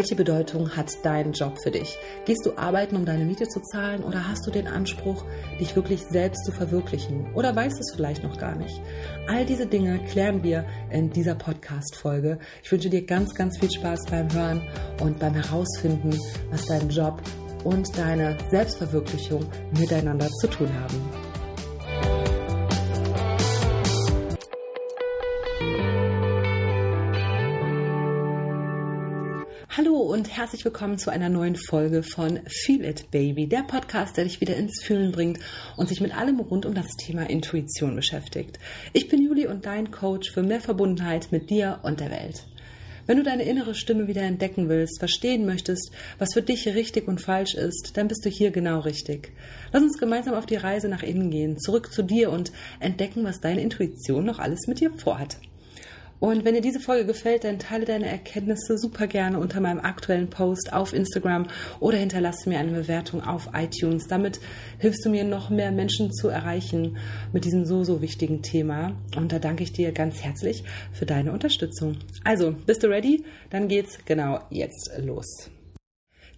Welche Bedeutung hat dein Job für dich? Gehst du arbeiten, um deine Miete zu zahlen oder hast du den Anspruch, dich wirklich selbst zu verwirklichen? Oder weißt es vielleicht noch gar nicht? All diese Dinge klären wir in dieser Podcast-Folge. Ich wünsche dir ganz, ganz viel Spaß beim Hören und beim Herausfinden, was dein Job und deine Selbstverwirklichung miteinander zu tun haben. Und herzlich willkommen zu einer neuen Folge von Feel It Baby, der Podcast, der dich wieder ins Fühlen bringt und sich mit allem rund um das Thema Intuition beschäftigt. Ich bin Juli und dein Coach für mehr Verbundenheit mit dir und der Welt. Wenn du deine innere Stimme wieder entdecken willst, verstehen möchtest, was für dich richtig und falsch ist, dann bist du hier genau richtig. Lass uns gemeinsam auf die Reise nach innen gehen, zurück zu dir und entdecken, was deine Intuition noch alles mit dir vorhat. Und wenn dir diese Folge gefällt, dann teile deine Erkenntnisse super gerne unter meinem aktuellen Post auf Instagram oder hinterlasse mir eine Bewertung auf iTunes. Damit hilfst du mir noch mehr Menschen zu erreichen mit diesem so, so wichtigen Thema. Und da danke ich dir ganz herzlich für deine Unterstützung. Also, bist du ready? Dann geht's genau jetzt los.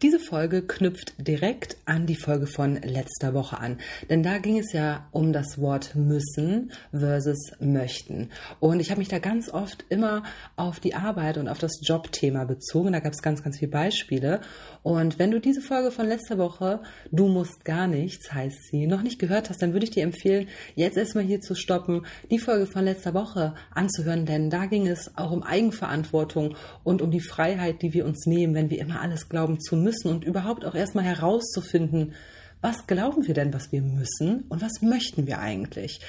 Diese Folge knüpft direkt an die Folge von letzter Woche an, denn da ging es ja um das Wort müssen versus möchten. Und ich habe mich da ganz oft immer auf die Arbeit und auf das Jobthema bezogen. Da gab es ganz, ganz viele Beispiele. Und wenn du diese Folge von letzter Woche, du musst gar nichts, heißt sie, noch nicht gehört hast, dann würde ich dir empfehlen, jetzt erstmal hier zu stoppen, die Folge von letzter Woche anzuhören, denn da ging es auch um Eigenverantwortung und um die Freiheit, die wir uns nehmen, wenn wir immer alles glauben zu müssen müssen und überhaupt auch erstmal herauszufinden, was glauben wir denn, was wir müssen und was möchten wir eigentlich.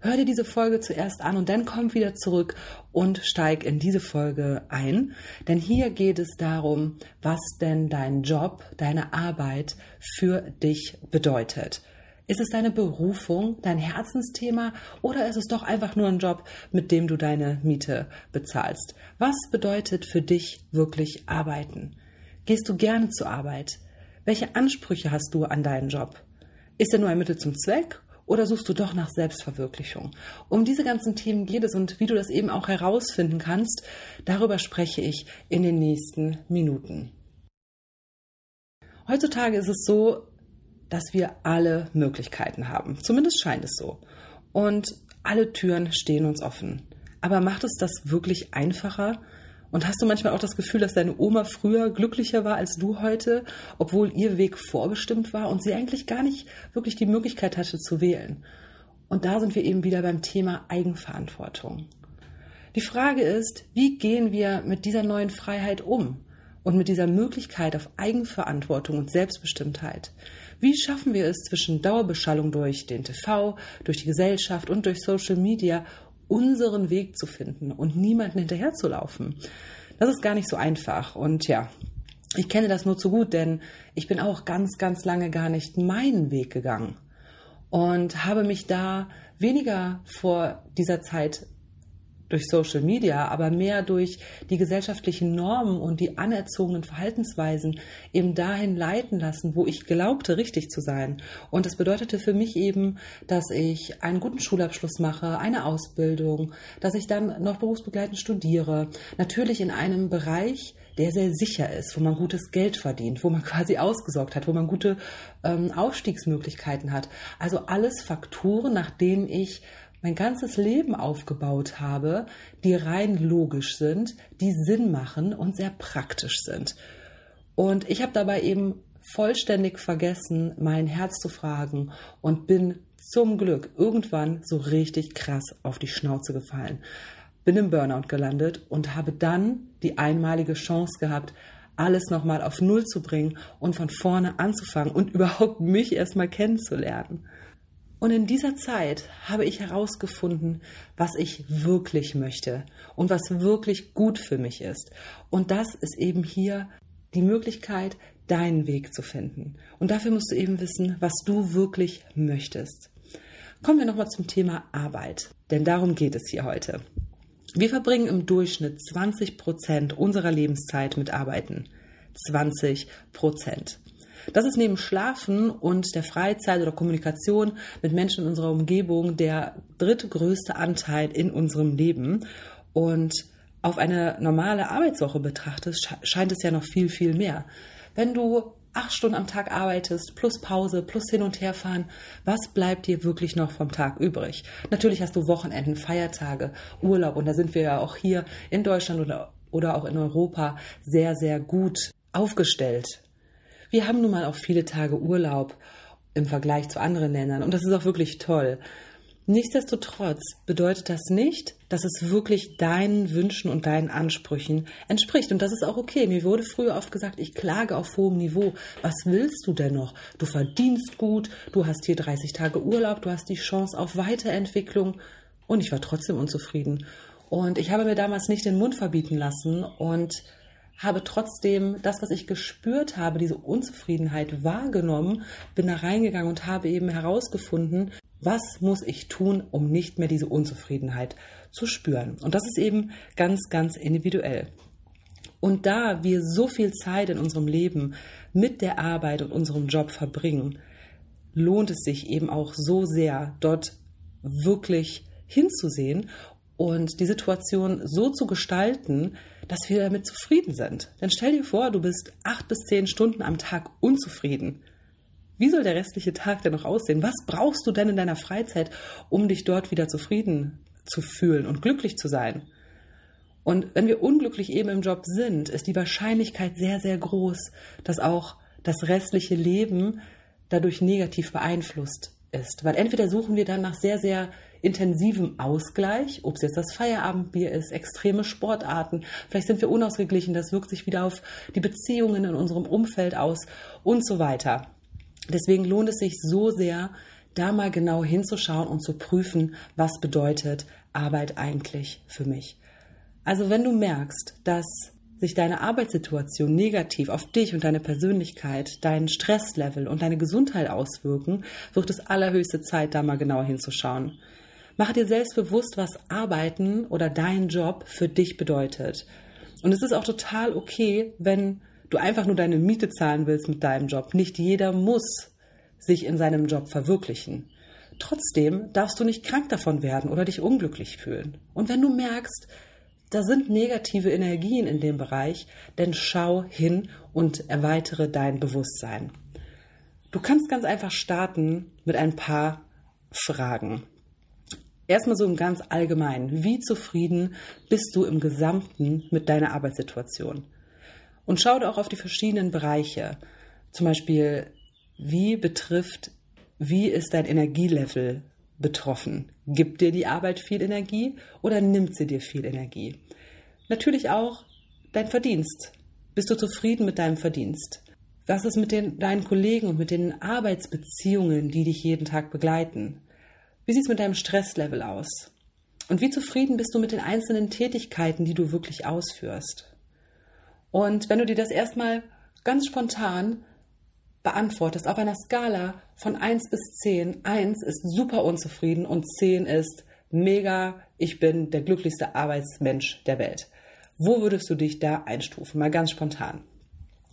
Hör dir diese Folge zuerst an und dann komm wieder zurück und steig in diese Folge ein. Denn hier geht es darum, was denn dein Job, deine Arbeit für dich bedeutet. Ist es deine Berufung, dein Herzensthema oder ist es doch einfach nur ein Job, mit dem du deine Miete bezahlst? Was bedeutet für dich wirklich arbeiten? Gehst du gerne zur Arbeit? Welche Ansprüche hast du an deinen Job? Ist er nur ein Mittel zum Zweck oder suchst du doch nach Selbstverwirklichung? Um diese ganzen Themen geht es und wie du das eben auch herausfinden kannst, darüber spreche ich in den nächsten Minuten. Heutzutage ist es so, dass wir alle Möglichkeiten haben. Zumindest scheint es so. Und alle Türen stehen uns offen. Aber macht es das wirklich einfacher? Und hast du manchmal auch das Gefühl, dass deine Oma früher glücklicher war als du heute, obwohl ihr Weg vorbestimmt war und sie eigentlich gar nicht wirklich die Möglichkeit hatte zu wählen? Und da sind wir eben wieder beim Thema Eigenverantwortung. Die Frage ist, wie gehen wir mit dieser neuen Freiheit um und mit dieser Möglichkeit auf Eigenverantwortung und Selbstbestimmtheit? Wie schaffen wir es zwischen Dauerbeschallung durch den TV, durch die Gesellschaft und durch Social Media unseren Weg zu finden und niemanden hinterherzulaufen. Das ist gar nicht so einfach. Und ja, ich kenne das nur zu gut, denn ich bin auch ganz, ganz lange gar nicht meinen Weg gegangen und habe mich da weniger vor dieser Zeit durch Social Media, aber mehr durch die gesellschaftlichen Normen und die anerzogenen Verhaltensweisen eben dahin leiten lassen, wo ich glaubte, richtig zu sein. Und das bedeutete für mich eben, dass ich einen guten Schulabschluss mache, eine Ausbildung, dass ich dann noch berufsbegleitend studiere. Natürlich in einem Bereich, der sehr sicher ist, wo man gutes Geld verdient, wo man quasi ausgesorgt hat, wo man gute ähm, Aufstiegsmöglichkeiten hat. Also alles Faktoren, nach denen ich mein ganzes Leben aufgebaut habe, die rein logisch sind, die Sinn machen und sehr praktisch sind. Und ich habe dabei eben vollständig vergessen, mein Herz zu fragen und bin zum Glück irgendwann so richtig krass auf die Schnauze gefallen. Bin im Burnout gelandet und habe dann die einmalige Chance gehabt, alles nochmal auf Null zu bringen und von vorne anzufangen und überhaupt mich erstmal kennenzulernen. Und in dieser Zeit habe ich herausgefunden, was ich wirklich möchte und was wirklich gut für mich ist. Und das ist eben hier die Möglichkeit, deinen Weg zu finden. Und dafür musst du eben wissen, was du wirklich möchtest. Kommen wir nochmal zum Thema Arbeit, denn darum geht es hier heute. Wir verbringen im Durchschnitt 20 Prozent unserer Lebenszeit mit Arbeiten. 20 Prozent. Das ist neben Schlafen und der Freizeit oder Kommunikation mit Menschen in unserer Umgebung der drittgrößte Anteil in unserem Leben. Und auf eine normale Arbeitswoche betrachtest, scheint es ja noch viel, viel mehr. Wenn du acht Stunden am Tag arbeitest, plus Pause, plus hin und her fahren, was bleibt dir wirklich noch vom Tag übrig? Natürlich hast du Wochenenden, Feiertage, Urlaub und da sind wir ja auch hier in Deutschland oder, oder auch in Europa sehr, sehr gut aufgestellt. Wir haben nun mal auch viele Tage Urlaub im Vergleich zu anderen Ländern und das ist auch wirklich toll. Nichtsdestotrotz bedeutet das nicht, dass es wirklich deinen Wünschen und deinen Ansprüchen entspricht. Und das ist auch okay. Mir wurde früher oft gesagt, ich klage auf hohem Niveau. Was willst du denn noch? Du verdienst gut, du hast hier 30 Tage Urlaub, du hast die Chance auf Weiterentwicklung. Und ich war trotzdem unzufrieden. Und ich habe mir damals nicht den Mund verbieten lassen und habe trotzdem das, was ich gespürt habe, diese Unzufriedenheit wahrgenommen, bin da reingegangen und habe eben herausgefunden, was muss ich tun, um nicht mehr diese Unzufriedenheit zu spüren? Und das ist eben ganz, ganz individuell. Und da wir so viel Zeit in unserem Leben mit der Arbeit und unserem Job verbringen, lohnt es sich eben auch so sehr, dort wirklich hinzusehen und die Situation so zu gestalten, dass wir damit zufrieden sind. Denn stell dir vor, du bist acht bis zehn Stunden am Tag unzufrieden. Wie soll der restliche Tag denn noch aussehen? Was brauchst du denn in deiner Freizeit, um dich dort wieder zufrieden zu fühlen und glücklich zu sein? Und wenn wir unglücklich eben im Job sind, ist die Wahrscheinlichkeit sehr, sehr groß, dass auch das restliche Leben dadurch negativ beeinflusst ist. Weil entweder suchen wir dann nach sehr, sehr intensivem Ausgleich, ob es jetzt das Feierabendbier ist, extreme Sportarten, vielleicht sind wir unausgeglichen, das wirkt sich wieder auf die Beziehungen in unserem Umfeld aus und so weiter. Deswegen lohnt es sich so sehr, da mal genau hinzuschauen und zu prüfen, was bedeutet Arbeit eigentlich für mich. Also wenn du merkst, dass sich deine Arbeitssituation negativ auf dich und deine Persönlichkeit, dein Stresslevel und deine Gesundheit auswirken, wird es allerhöchste Zeit, da mal genauer hinzuschauen. Mache dir selbst bewusst, was Arbeiten oder dein Job für dich bedeutet. Und es ist auch total okay, wenn du einfach nur deine Miete zahlen willst mit deinem Job. Nicht jeder muss sich in seinem Job verwirklichen. Trotzdem darfst du nicht krank davon werden oder dich unglücklich fühlen. Und wenn du merkst, da sind negative Energien in dem Bereich, dann schau hin und erweitere dein Bewusstsein. Du kannst ganz einfach starten mit ein paar Fragen. Erstmal so im ganz allgemeinen. Wie zufrieden bist du im Gesamten mit deiner Arbeitssituation? Und schau auch auf die verschiedenen Bereiche. Zum Beispiel, wie betrifft, wie ist dein Energielevel betroffen? Gibt dir die Arbeit viel Energie oder nimmt sie dir viel Energie? Natürlich auch dein Verdienst. Bist du zufrieden mit deinem Verdienst? Was ist mit den, deinen Kollegen und mit den Arbeitsbeziehungen, die dich jeden Tag begleiten? Wie sieht es mit deinem Stresslevel aus? Und wie zufrieden bist du mit den einzelnen Tätigkeiten, die du wirklich ausführst? Und wenn du dir das erstmal ganz spontan beantwortest auf einer Skala von 1 bis 10, 1 ist super unzufrieden und 10 ist mega, ich bin der glücklichste Arbeitsmensch der Welt. Wo würdest du dich da einstufen? Mal ganz spontan.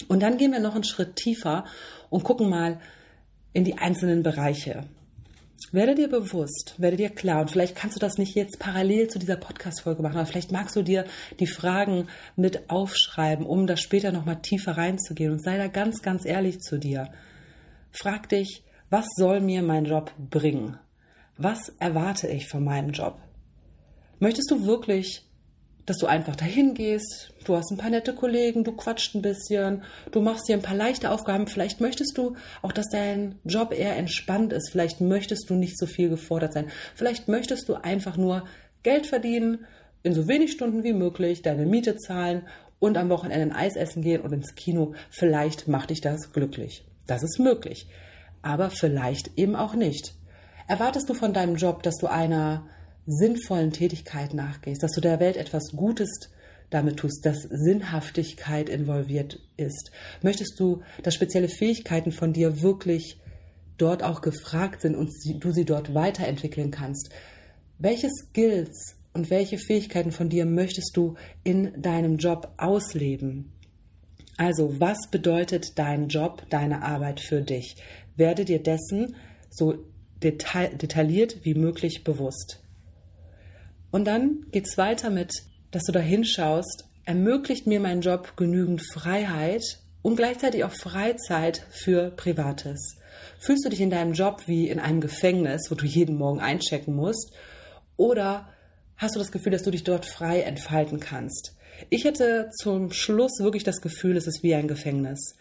Und dann gehen wir noch einen Schritt tiefer und gucken mal in die einzelnen Bereiche. Werde dir bewusst, werde dir klar, und vielleicht kannst du das nicht jetzt parallel zu dieser Podcast-Folge machen, aber vielleicht magst du dir die Fragen mit aufschreiben, um da später nochmal tiefer reinzugehen und sei da ganz, ganz ehrlich zu dir. Frag dich, was soll mir mein Job bringen? Was erwarte ich von meinem Job? Möchtest du wirklich dass du einfach dahin gehst, du hast ein paar nette Kollegen, du quatscht ein bisschen, du machst dir ein paar leichte Aufgaben. Vielleicht möchtest du auch, dass dein Job eher entspannt ist. Vielleicht möchtest du nicht so viel gefordert sein. Vielleicht möchtest du einfach nur Geld verdienen, in so wenig Stunden wie möglich, deine Miete zahlen und am Wochenende ein Eis essen gehen und ins Kino. Vielleicht macht dich das glücklich. Das ist möglich. Aber vielleicht eben auch nicht. Erwartest du von deinem Job, dass du einer sinnvollen Tätigkeit nachgehst, dass du der Welt etwas Gutes damit tust, dass Sinnhaftigkeit involviert ist. Möchtest du, dass spezielle Fähigkeiten von dir wirklich dort auch gefragt sind und du sie dort weiterentwickeln kannst? Welche Skills und welche Fähigkeiten von dir möchtest du in deinem Job ausleben? Also, was bedeutet dein Job, deine Arbeit für dich? Werde dir dessen so detailliert wie möglich bewusst. Und dann geht es weiter mit dass du da hinschaust, ermöglicht mir mein Job genügend Freiheit und gleichzeitig auch Freizeit für Privates? Fühlst du dich in deinem Job wie in einem Gefängnis, wo du jeden Morgen einchecken musst? Oder hast du das Gefühl, dass du dich dort frei entfalten kannst? Ich hätte zum Schluss wirklich das Gefühl, es ist wie ein Gefängnis.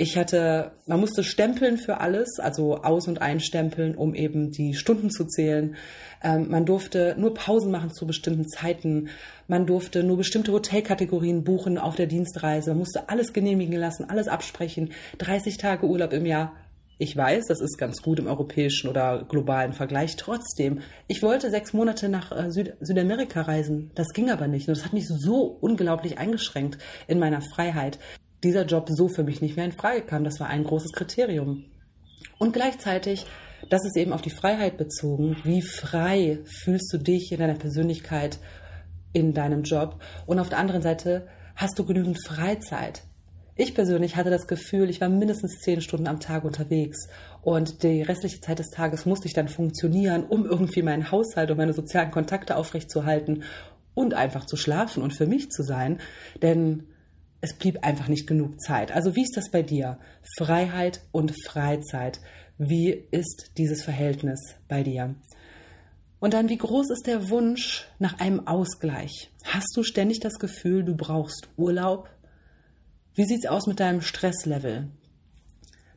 Ich hatte, man musste stempeln für alles, also aus- und einstempeln, um eben die Stunden zu zählen. Ähm, man durfte nur Pausen machen zu bestimmten Zeiten. Man durfte nur bestimmte Hotelkategorien buchen auf der Dienstreise. Man musste alles genehmigen lassen, alles absprechen. 30 Tage Urlaub im Jahr. Ich weiß, das ist ganz gut im europäischen oder globalen Vergleich. Trotzdem, ich wollte sechs Monate nach äh, Süd Südamerika reisen. Das ging aber nicht. Und das hat mich so unglaublich eingeschränkt in meiner Freiheit dieser Job so für mich nicht mehr in Frage kam. Das war ein großes Kriterium. Und gleichzeitig, das ist eben auf die Freiheit bezogen. Wie frei fühlst du dich in deiner Persönlichkeit, in deinem Job? Und auf der anderen Seite, hast du genügend Freizeit? Ich persönlich hatte das Gefühl, ich war mindestens zehn Stunden am Tag unterwegs und die restliche Zeit des Tages musste ich dann funktionieren, um irgendwie meinen Haushalt und meine sozialen Kontakte aufrechtzuerhalten und einfach zu schlafen und für mich zu sein. Denn es blieb einfach nicht genug Zeit. Also wie ist das bei dir? Freiheit und Freizeit. Wie ist dieses Verhältnis bei dir? Und dann, wie groß ist der Wunsch nach einem Ausgleich? Hast du ständig das Gefühl, du brauchst Urlaub? Wie sieht es aus mit deinem Stresslevel?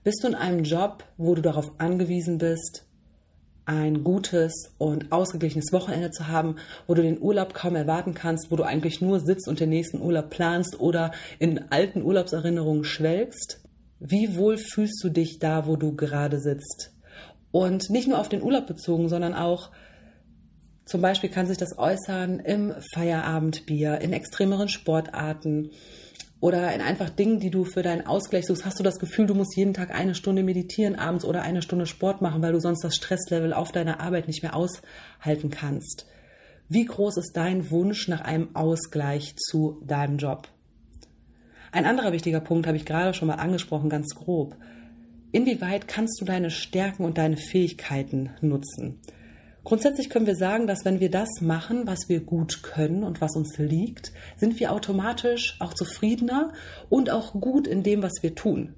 Bist du in einem Job, wo du darauf angewiesen bist, ein gutes und ausgeglichenes Wochenende zu haben, wo du den Urlaub kaum erwarten kannst, wo du eigentlich nur sitzt und den nächsten Urlaub planst oder in alten Urlaubserinnerungen schwelgst? Wie wohl fühlst du dich da, wo du gerade sitzt? Und nicht nur auf den Urlaub bezogen, sondern auch zum Beispiel kann sich das äußern im Feierabendbier, in extremeren Sportarten, oder in einfach Dingen, die du für deinen Ausgleich suchst, hast du das Gefühl, du musst jeden Tag eine Stunde meditieren abends oder eine Stunde Sport machen, weil du sonst das Stresslevel auf deiner Arbeit nicht mehr aushalten kannst. Wie groß ist dein Wunsch nach einem Ausgleich zu deinem Job? Ein anderer wichtiger Punkt habe ich gerade schon mal angesprochen, ganz grob. Inwieweit kannst du deine Stärken und deine Fähigkeiten nutzen? Grundsätzlich können wir sagen, dass wenn wir das machen, was wir gut können und was uns liegt, sind wir automatisch auch zufriedener und auch gut in dem, was wir tun.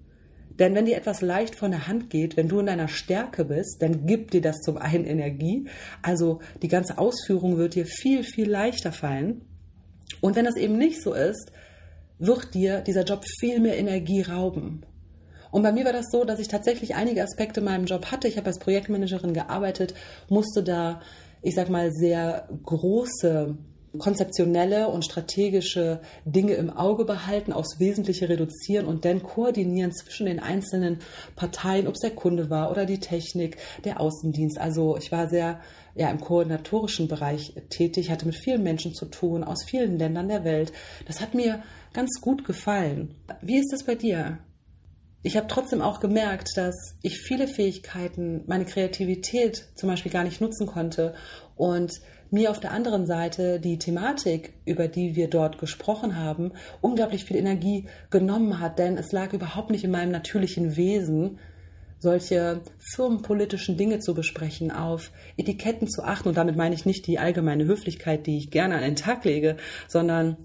Denn wenn dir etwas leicht von der Hand geht, wenn du in deiner Stärke bist, dann gibt dir das zum einen Energie. Also die ganze Ausführung wird dir viel, viel leichter fallen. Und wenn das eben nicht so ist, wird dir dieser Job viel mehr Energie rauben. Und bei mir war das so, dass ich tatsächlich einige Aspekte in meinem Job hatte. Ich habe als Projektmanagerin gearbeitet, musste da, ich sag mal, sehr große konzeptionelle und strategische Dinge im Auge behalten, aufs Wesentliche reduzieren und dann koordinieren zwischen den einzelnen Parteien, ob es der Kunde war oder die Technik, der Außendienst. Also ich war sehr ja, im koordinatorischen Bereich tätig, hatte mit vielen Menschen zu tun, aus vielen Ländern der Welt. Das hat mir ganz gut gefallen. Wie ist das bei dir? Ich habe trotzdem auch gemerkt, dass ich viele Fähigkeiten, meine Kreativität zum Beispiel gar nicht nutzen konnte und mir auf der anderen Seite die Thematik, über die wir dort gesprochen haben, unglaublich viel Energie genommen hat, denn es lag überhaupt nicht in meinem natürlichen Wesen, solche firmenpolitischen Dinge zu besprechen, auf Etiketten zu achten. Und damit meine ich nicht die allgemeine Höflichkeit, die ich gerne an den Tag lege, sondern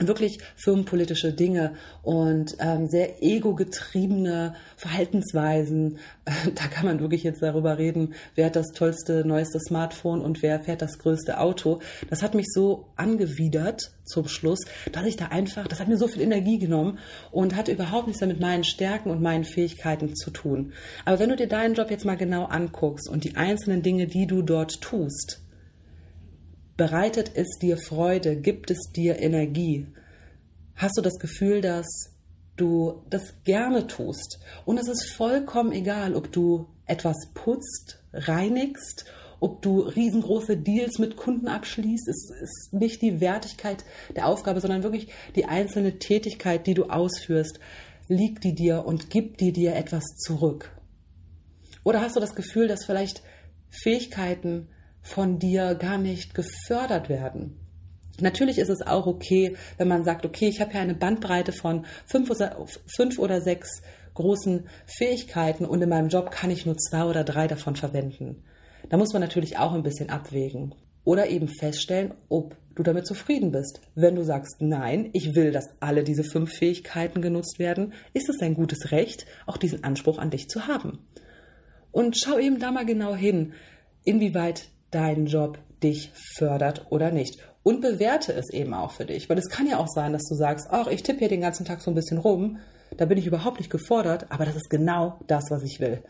wirklich firmenpolitische Dinge und ähm, sehr ego-getriebene Verhaltensweisen. Da kann man wirklich jetzt darüber reden, wer hat das tollste, neueste Smartphone und wer fährt das größte Auto. Das hat mich so angewidert zum Schluss, dass ich da einfach, das hat mir so viel Energie genommen und hat überhaupt nichts mehr mit meinen Stärken und meinen Fähigkeiten zu tun. Aber wenn du dir deinen Job jetzt mal genau anguckst und die einzelnen Dinge, die du dort tust, Bereitet es dir Freude? Gibt es dir Energie? Hast du das Gefühl, dass du das gerne tust? Und es ist vollkommen egal, ob du etwas putzt, reinigst, ob du riesengroße Deals mit Kunden abschließt. Es ist nicht die Wertigkeit der Aufgabe, sondern wirklich die einzelne Tätigkeit, die du ausführst, liegt die dir und gibt die dir etwas zurück. Oder hast du das Gefühl, dass vielleicht Fähigkeiten von dir gar nicht gefördert werden. Natürlich ist es auch okay, wenn man sagt, okay, ich habe ja eine Bandbreite von fünf oder, fünf oder sechs großen Fähigkeiten und in meinem Job kann ich nur zwei oder drei davon verwenden. Da muss man natürlich auch ein bisschen abwägen. oder eben feststellen, ob du damit zufrieden bist. Wenn du sagst, nein, ich will, dass alle diese fünf Fähigkeiten genutzt werden, ist es dein gutes Recht, auch diesen Anspruch an dich zu haben. Und schau eben da mal genau hin, inwieweit dein Job dich fördert oder nicht. Und bewerte es eben auch für dich. Weil es kann ja auch sein, dass du sagst, ach, ich tippe hier den ganzen Tag so ein bisschen rum, da bin ich überhaupt nicht gefordert, aber das ist genau das, was ich will.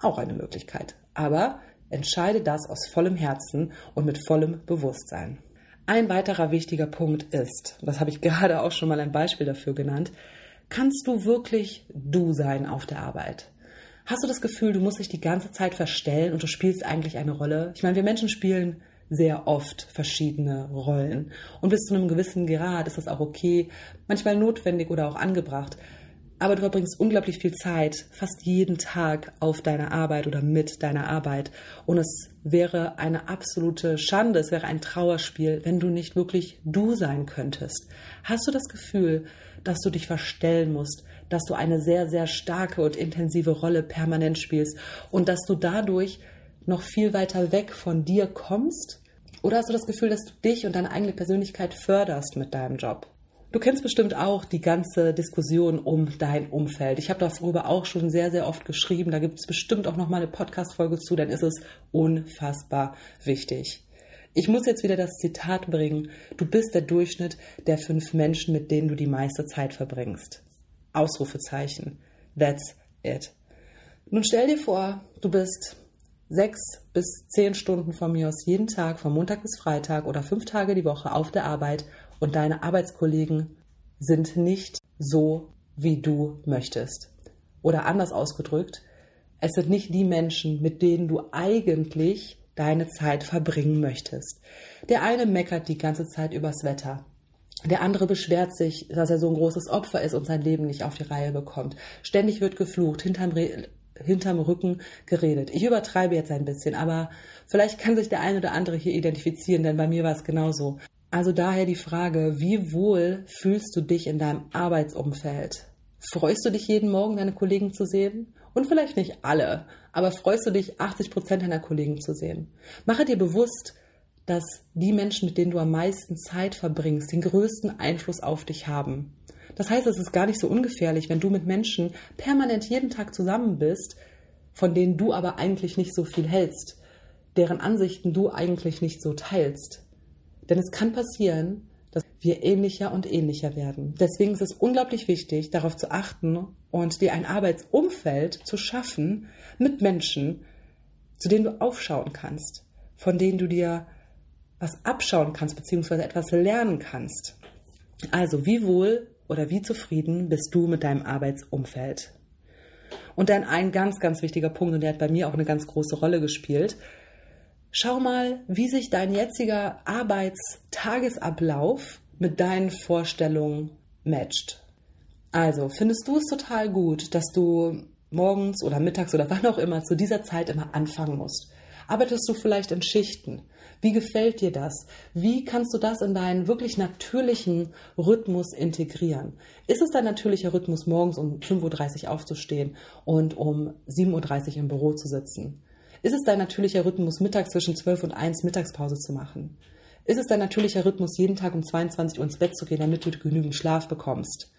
Auch eine Möglichkeit. Aber entscheide das aus vollem Herzen und mit vollem Bewusstsein. Ein weiterer wichtiger Punkt ist, das habe ich gerade auch schon mal ein Beispiel dafür genannt, kannst du wirklich du sein auf der Arbeit? Hast du das Gefühl, du musst dich die ganze Zeit verstellen und du spielst eigentlich eine Rolle? Ich meine, wir Menschen spielen sehr oft verschiedene Rollen. Und bis zu einem gewissen Grad ist das auch okay, manchmal notwendig oder auch angebracht. Aber du verbringst unglaublich viel Zeit, fast jeden Tag auf deiner Arbeit oder mit deiner Arbeit. Und es wäre eine absolute Schande, es wäre ein Trauerspiel, wenn du nicht wirklich du sein könntest. Hast du das Gefühl, dass du dich verstellen musst, dass du eine sehr, sehr starke und intensive Rolle permanent spielst und dass du dadurch noch viel weiter weg von dir kommst? Oder hast du das Gefühl, dass du dich und deine eigene Persönlichkeit förderst mit deinem Job? Du kennst bestimmt auch die ganze Diskussion um dein Umfeld. Ich habe darüber auch schon sehr, sehr oft geschrieben. Da gibt es bestimmt auch noch mal eine Podcast-Folge zu. Dann ist es unfassbar wichtig. Ich muss jetzt wieder das Zitat bringen. Du bist der Durchschnitt der fünf Menschen, mit denen du die meiste Zeit verbringst. Ausrufezeichen. That's it. Nun stell dir vor, du bist sechs bis zehn Stunden von mir aus jeden Tag, von Montag bis Freitag oder fünf Tage die Woche auf der Arbeit und deine Arbeitskollegen sind nicht so, wie du möchtest. Oder anders ausgedrückt, es sind nicht die Menschen, mit denen du eigentlich deine Zeit verbringen möchtest. Der eine meckert die ganze Zeit übers Wetter. Der andere beschwert sich, dass er so ein großes Opfer ist und sein Leben nicht auf die Reihe bekommt. Ständig wird geflucht, hinterm, Re hinterm Rücken geredet. Ich übertreibe jetzt ein bisschen, aber vielleicht kann sich der eine oder andere hier identifizieren, denn bei mir war es genauso. Also daher die Frage, wie wohl fühlst du dich in deinem Arbeitsumfeld? Freust du dich jeden Morgen, deine Kollegen zu sehen? Und vielleicht nicht alle, aber freust du dich, 80 Prozent deiner Kollegen zu sehen? Mache dir bewusst, dass die Menschen, mit denen du am meisten Zeit verbringst, den größten Einfluss auf dich haben. Das heißt, es ist gar nicht so ungefährlich, wenn du mit Menschen permanent jeden Tag zusammen bist, von denen du aber eigentlich nicht so viel hältst, deren Ansichten du eigentlich nicht so teilst. Denn es kann passieren, dass wir ähnlicher und ähnlicher werden. Deswegen ist es unglaublich wichtig, darauf zu achten und dir ein Arbeitsumfeld zu schaffen mit Menschen, zu denen du aufschauen kannst, von denen du dir was abschauen kannst, beziehungsweise etwas lernen kannst. Also, wie wohl oder wie zufrieden bist du mit deinem Arbeitsumfeld? Und dann ein ganz, ganz wichtiger Punkt, und der hat bei mir auch eine ganz große Rolle gespielt, Schau mal, wie sich dein jetziger Arbeitstagesablauf mit deinen Vorstellungen matcht. Also, findest du es total gut, dass du morgens oder mittags oder wann auch immer zu dieser Zeit immer anfangen musst? Arbeitest du vielleicht in Schichten? Wie gefällt dir das? Wie kannst du das in deinen wirklich natürlichen Rhythmus integrieren? Ist es dein natürlicher Rhythmus, morgens um 5.30 Uhr aufzustehen und um 7.30 Uhr im Büro zu sitzen? Ist es dein natürlicher Rhythmus, mittags zwischen 12 und 1 Mittagspause zu machen? Ist es dein natürlicher Rhythmus, jeden Tag um 22 Uhr ins Bett zu gehen, damit du genügend Schlaf bekommst?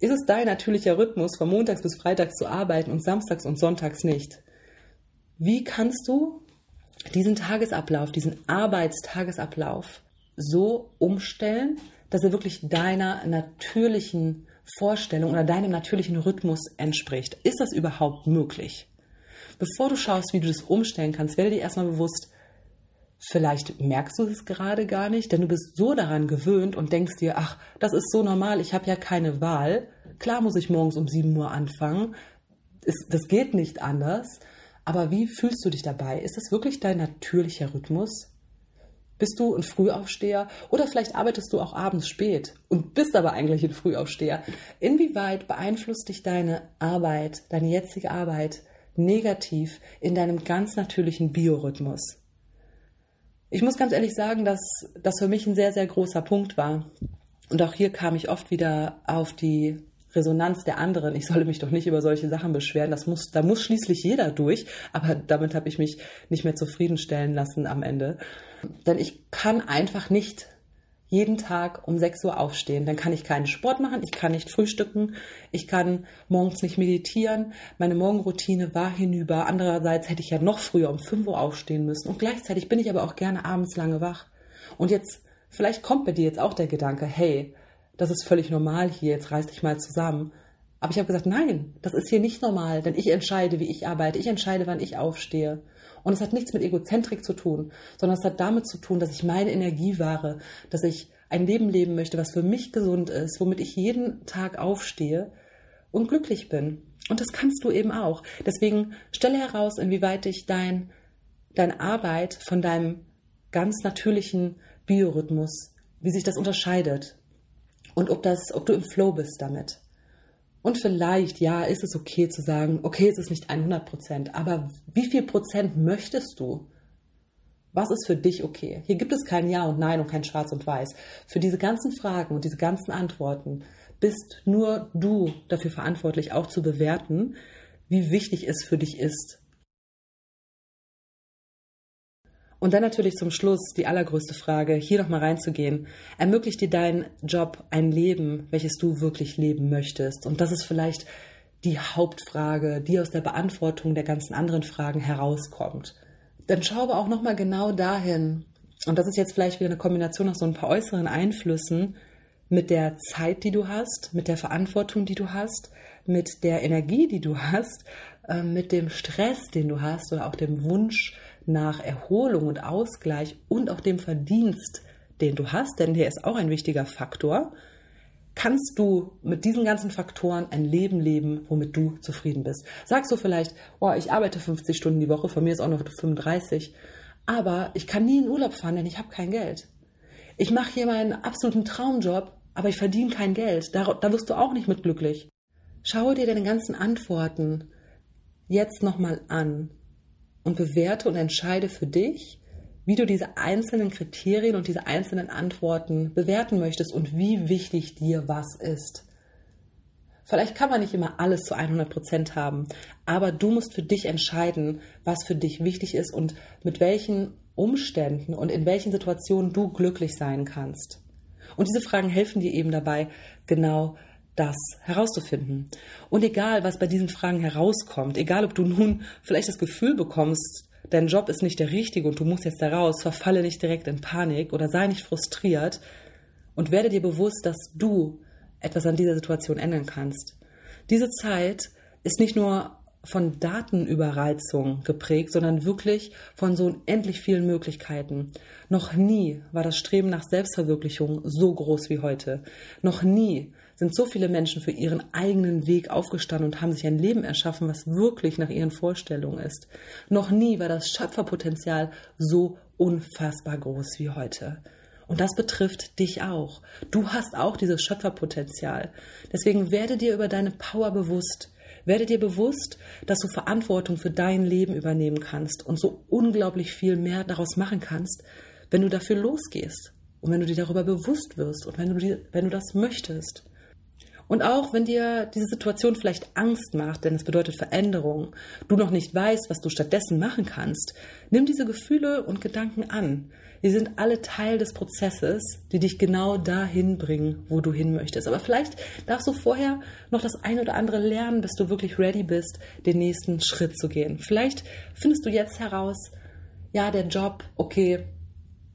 Ist es dein natürlicher Rhythmus, von montags bis freitags zu arbeiten und samstags und sonntags nicht? Wie kannst du diesen Tagesablauf, diesen Arbeitstagesablauf so umstellen, dass er wirklich deiner natürlichen Vorstellung oder deinem natürlichen Rhythmus entspricht? Ist das überhaupt möglich? bevor du schaust, wie du das umstellen kannst, werde dir erstmal bewusst, vielleicht merkst du es gerade gar nicht, denn du bist so daran gewöhnt und denkst dir, ach, das ist so normal, ich habe ja keine Wahl. Klar muss ich morgens um 7 Uhr anfangen. das geht nicht anders. Aber wie fühlst du dich dabei? Ist das wirklich dein natürlicher Rhythmus? Bist du ein Frühaufsteher oder vielleicht arbeitest du auch abends spät und bist aber eigentlich ein Frühaufsteher? Inwieweit beeinflusst dich deine Arbeit, deine jetzige Arbeit negativ in deinem ganz natürlichen Biorhythmus. Ich muss ganz ehrlich sagen, dass das für mich ein sehr, sehr großer Punkt war. Und auch hier kam ich oft wieder auf die Resonanz der anderen. Ich solle mich doch nicht über solche Sachen beschweren. Das muss, da muss schließlich jeder durch. Aber damit habe ich mich nicht mehr zufriedenstellen lassen am Ende. Denn ich kann einfach nicht jeden Tag um 6 Uhr aufstehen. Dann kann ich keinen Sport machen, ich kann nicht frühstücken, ich kann morgens nicht meditieren. Meine Morgenroutine war hinüber. Andererseits hätte ich ja noch früher um 5 Uhr aufstehen müssen. Und gleichzeitig bin ich aber auch gerne abends lange wach. Und jetzt, vielleicht kommt bei dir jetzt auch der Gedanke, hey, das ist völlig normal hier, jetzt reiß dich mal zusammen. Aber ich habe gesagt, nein, das ist hier nicht normal, denn ich entscheide, wie ich arbeite, ich entscheide, wann ich aufstehe. Und es hat nichts mit Egozentrik zu tun, sondern es hat damit zu tun, dass ich meine Energie wahre, dass ich ein Leben leben möchte, was für mich gesund ist, womit ich jeden Tag aufstehe und glücklich bin. Und das kannst du eben auch. Deswegen stelle heraus, inwieweit dich dein, deine Arbeit von deinem ganz natürlichen Biorhythmus, wie sich das unterscheidet. Und ob das, ob du im Flow bist damit. Und vielleicht, ja, ist es okay zu sagen, okay, es ist nicht 100 Prozent, aber wie viel Prozent möchtest du? Was ist für dich okay? Hier gibt es kein Ja und Nein und kein Schwarz und Weiß. Für diese ganzen Fragen und diese ganzen Antworten bist nur du dafür verantwortlich, auch zu bewerten, wie wichtig es für dich ist, Und dann natürlich zum Schluss die allergrößte Frage, hier nochmal reinzugehen. Ermöglicht dir dein Job ein Leben, welches du wirklich leben möchtest? Und das ist vielleicht die Hauptfrage, die aus der Beantwortung der ganzen anderen Fragen herauskommt. Dann schau aber auch nochmal genau dahin. Und das ist jetzt vielleicht wieder eine Kombination aus so ein paar äußeren Einflüssen mit der Zeit, die du hast, mit der Verantwortung, die du hast, mit der Energie, die du hast, äh, mit dem Stress, den du hast oder auch dem Wunsch, nach Erholung und Ausgleich und auch dem Verdienst, den du hast, denn der ist auch ein wichtiger Faktor, kannst du mit diesen ganzen Faktoren ein Leben leben, womit du zufrieden bist. Sagst du vielleicht, oh, ich arbeite 50 Stunden die Woche, von mir ist auch noch 35, aber ich kann nie in Urlaub fahren, denn ich habe kein Geld. Ich mache hier meinen absoluten Traumjob, aber ich verdiene kein Geld. Da, da wirst du auch nicht mit glücklich. Schaue dir deine ganzen Antworten jetzt nochmal an und bewerte und entscheide für dich, wie du diese einzelnen Kriterien und diese einzelnen Antworten bewerten möchtest und wie wichtig dir was ist. Vielleicht kann man nicht immer alles zu 100 Prozent haben, aber du musst für dich entscheiden, was für dich wichtig ist und mit welchen Umständen und in welchen Situationen du glücklich sein kannst. Und diese Fragen helfen dir eben dabei, genau das herauszufinden. Und egal, was bei diesen Fragen herauskommt, egal, ob du nun vielleicht das Gefühl bekommst, dein Job ist nicht der richtige und du musst jetzt da raus, verfalle nicht direkt in Panik oder sei nicht frustriert und werde dir bewusst, dass du etwas an dieser Situation ändern kannst. Diese Zeit ist nicht nur von Datenüberreizung geprägt, sondern wirklich von so unendlich vielen Möglichkeiten. Noch nie war das Streben nach Selbstverwirklichung so groß wie heute. Noch nie sind so viele Menschen für ihren eigenen Weg aufgestanden und haben sich ein Leben erschaffen, was wirklich nach ihren Vorstellungen ist. Noch nie war das Schöpferpotenzial so unfassbar groß wie heute. Und das betrifft dich auch. Du hast auch dieses Schöpferpotenzial. Deswegen werde dir über deine Power bewusst. Werde dir bewusst, dass du Verantwortung für dein Leben übernehmen kannst und so unglaublich viel mehr daraus machen kannst, wenn du dafür losgehst und wenn du dir darüber bewusst wirst und wenn du, dir, wenn du das möchtest. Und auch wenn dir diese Situation vielleicht Angst macht, denn es bedeutet Veränderung, du noch nicht weißt, was du stattdessen machen kannst, nimm diese Gefühle und Gedanken an. Sie sind alle Teil des Prozesses, die dich genau dahin bringen, wo du hin möchtest. Aber vielleicht darfst du vorher noch das eine oder andere lernen, bis du wirklich ready bist, den nächsten Schritt zu gehen. Vielleicht findest du jetzt heraus, ja, der Job, okay,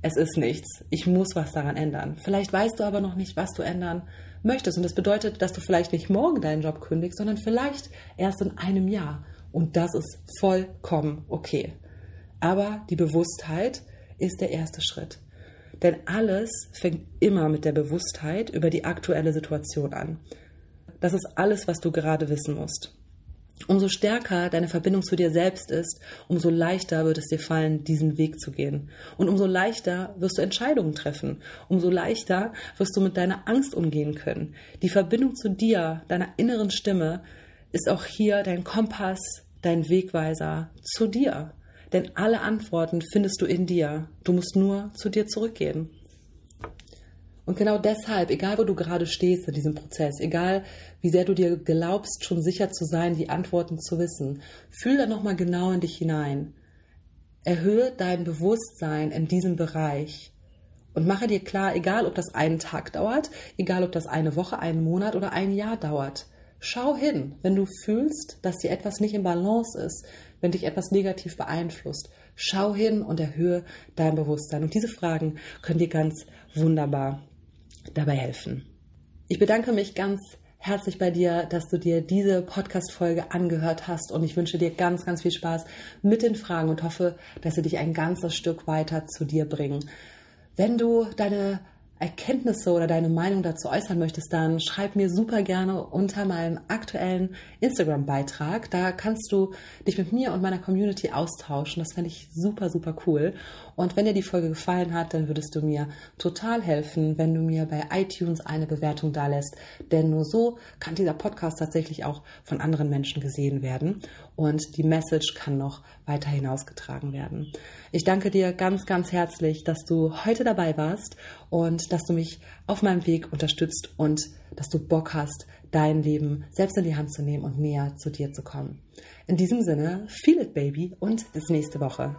es ist nichts. Ich muss was daran ändern. Vielleicht weißt du aber noch nicht, was du ändern möchtest. Und das bedeutet, dass du vielleicht nicht morgen deinen Job kündigst, sondern vielleicht erst in einem Jahr. Und das ist vollkommen okay. Aber die Bewusstheit ist der erste Schritt. Denn alles fängt immer mit der Bewusstheit über die aktuelle Situation an. Das ist alles, was du gerade wissen musst. Umso stärker deine Verbindung zu dir selbst ist, umso leichter wird es dir fallen, diesen Weg zu gehen. Und umso leichter wirst du Entscheidungen treffen. Umso leichter wirst du mit deiner Angst umgehen können. Die Verbindung zu dir, deiner inneren Stimme, ist auch hier dein Kompass, dein Wegweiser zu dir. Denn alle Antworten findest du in dir. Du musst nur zu dir zurückgehen. Und genau deshalb, egal wo du gerade stehst in diesem Prozess, egal wie sehr du dir glaubst, schon sicher zu sein, die Antworten zu wissen, fühl da nochmal genau in dich hinein. Erhöhe dein Bewusstsein in diesem Bereich und mache dir klar, egal ob das einen Tag dauert, egal ob das eine Woche, einen Monat oder ein Jahr dauert. Schau hin, wenn du fühlst, dass dir etwas nicht im Balance ist, wenn dich etwas negativ beeinflusst. Schau hin und erhöhe dein Bewusstsein. Und diese Fragen können dir ganz wunderbar dabei helfen. Ich bedanke mich ganz herzlich bei dir, dass du dir diese Podcast-Folge angehört hast und ich wünsche dir ganz, ganz viel Spaß mit den Fragen und hoffe, dass sie dich ein ganzes Stück weiter zu dir bringen. Wenn du deine Erkenntnisse oder deine Meinung dazu äußern möchtest, dann schreib mir super gerne unter meinem aktuellen Instagram-Beitrag. Da kannst du dich mit mir und meiner Community austauschen. Das fände ich super, super cool. Und wenn dir die Folge gefallen hat, dann würdest du mir total helfen, wenn du mir bei iTunes eine Bewertung dalässt. Denn nur so kann dieser Podcast tatsächlich auch von anderen Menschen gesehen werden und die Message kann noch weiter hinausgetragen werden. Ich danke dir ganz, ganz herzlich, dass du heute dabei warst und dass du mich auf meinem Weg unterstützt und dass du Bock hast, dein Leben selbst in die Hand zu nehmen und näher zu dir zu kommen. In diesem Sinne, feel it, baby, und bis nächste Woche.